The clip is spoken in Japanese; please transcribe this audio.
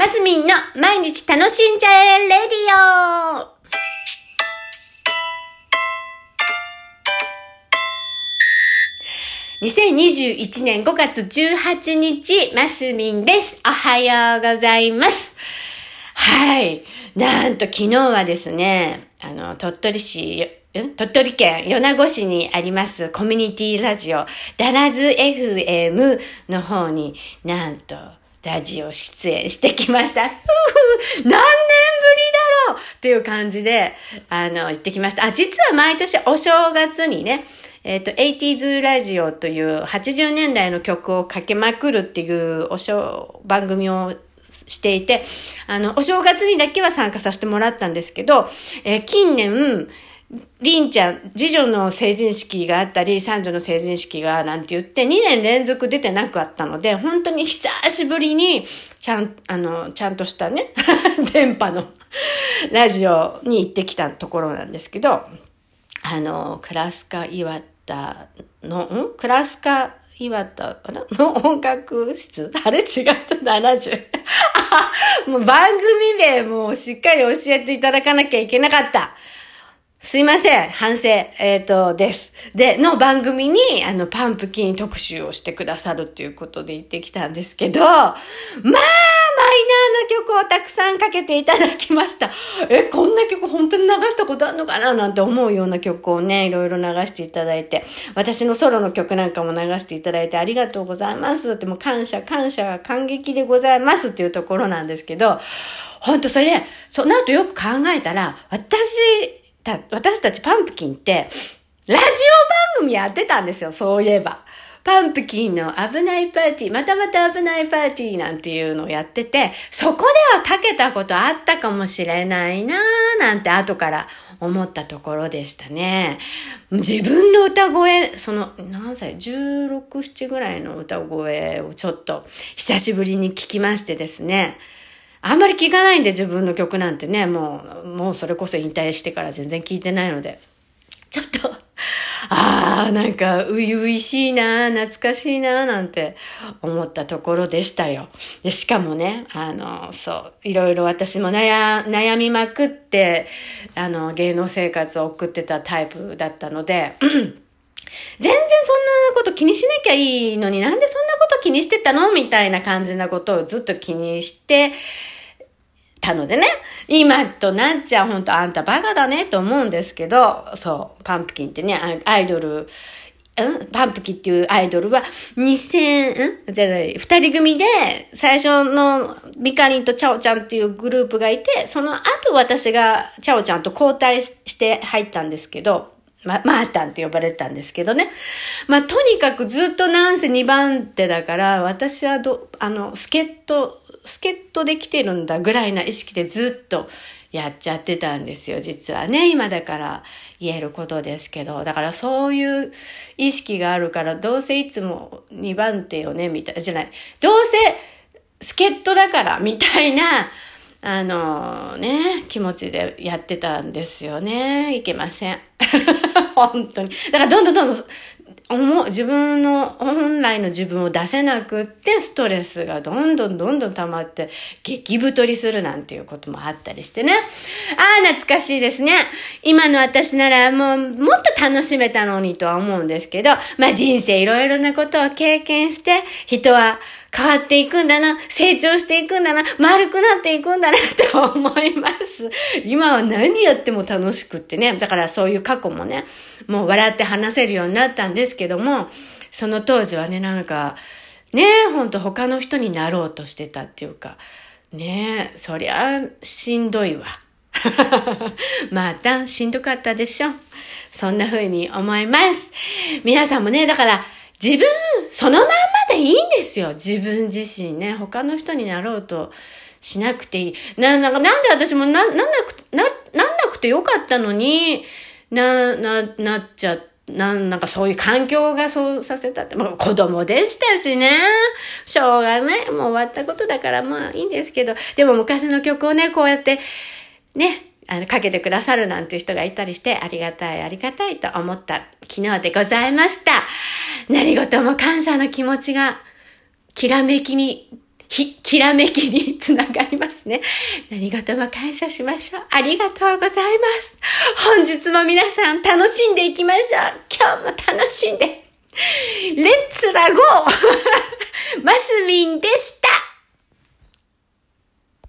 マスミンの毎日楽しんじゃえレディオ2021年5月18日、マスミンです。おはようございます。はい。なんと昨日はですね、あの、鳥取市、鳥取県米子市にありますコミュニティラジオ、ダラズ FM の方になんとラジオ出演してきました。何年ぶりだろうっていう感じで、あの、行ってきました。あ、実は毎年お正月にね、えっ、ー、と、80s ラジオという80年代の曲をかけまくるっていうおしょ番組をしていて、あの、お正月にだけは参加させてもらったんですけど、えー、近年、りんちゃん、次女の成人式があったり、三女の成人式がなんて言って、2年連続出てなくあったので、本当に久しぶりに、ちゃん、あの、ちゃんとしたね、電波のラジオに行ってきたところなんですけど、あの、クラスカ岩田の、ん？クラスカ岩田 の音楽室？あれ違った ?70。もう番組名もしっかり教えていただかなきゃいけなかった。すいません。反省。えっ、ー、と、です。で、の番組に、あの、パンプキン特集をしてくださるっていうことで行ってきたんですけど、まあ、マイナーな曲をたくさんかけていただきました。え、こんな曲本当に流したことあるのかななんて思うような曲をね、いろいろ流していただいて、私のソロの曲なんかも流していただいてありがとうございますって、もう感謝、感謝、感激でございますっていうところなんですけど、本当それで、その後よく考えたら、私、た、私たちパンプキンって、ラジオ番組やってたんですよ、そういえば。パンプキンの危ないパーティー、またまた危ないパーティーなんていうのをやってて、そこではかけたことあったかもしれないなーなんて後から思ったところでしたね。自分の歌声、その何歳 ?16、7ぐらいの歌声をちょっと久しぶりに聞きましてですね。あんまり聞かないんで自分の曲なんてね、もう、もうそれこそ引退してから全然聞いてないので、ちょっと、ああ、なんか、ういういしいな、懐かしいな、なんて思ったところでしたよ。しかもね、あの、そう、いろいろ私も悩、悩みまくって、あの、芸能生活を送ってたタイプだったので、全然そんなこと気にしなきゃいいのになんでそんなこと気にしてたのみたいな感じなことをずっと気にしてたのでね。今となっちゃう本当あんたバカだねと思うんですけど、そう、パンプキンってね、アイドル、ん？パンプキンっていうアイドルは2000、ん？じゃない、二人組で最初のミカリンとチャオちゃんっていうグループがいて、その後私がチャオちゃんと交代して入ったんですけど、ま、マータンって呼ばれてたんですけどね。まあ、とにかくずっとなんせ2番手だから、私はど、あの、助っ人、助っ人できてるんだぐらいな意識でずっとやっちゃってたんですよ、実はね。今だから言えることですけど。だからそういう意識があるから、どうせいつも2番手よね、みたいな、じゃない。どうせ助っ人だから、みたいな、あのね、気持ちでやってたんですよね。いけません。本当に。だからどんどんどんどん、自分の、本来の自分を出せなくって、ストレスがどんどんどんどん溜まって、激太りするなんていうこともあったりしてね。ああ、懐かしいですね。今の私ならもう、もっと楽しめたのにとは思うんですけど、まあ人生いろいろなことを経験して、人は変わっていくんだな、成長していくんだな、丸くなっていくんだなって思います。今は何やっても楽しくってね。だからそういう過去もね、もう笑って話せるようになったんですけども、その当時はね、なんか、ねえ、ほんと他の人になろうとしてたっていうか、ねえ、そりゃしんどいわ。またしんどかったでしょ。そんな風に思います。皆さんもね、だから自分そのままいいんですよ。自分自身ね。他の人になろうとしなくていい。な、なんか、なんで私もな、なんなく、な、なんなくてよかったのに、な、な、なっちゃっななんかそういう環境がそうさせたって、まあ子供でしたしね。しょうがない。もう終わったことだからまあいいんですけど。でも昔の曲をね、こうやって、ね、あの、かけてくださるなんていう人がいたりして、ありがたい、ありがたいと思った昨日でございました。何事も感謝の気持ちが、きらめきにひ、きらめきに つながりますね。何事も感謝しましょう。ありがとうございます。本日も皆さん楽しんでいきましょう。今日も楽しんで。レッツラゴー マスミンでした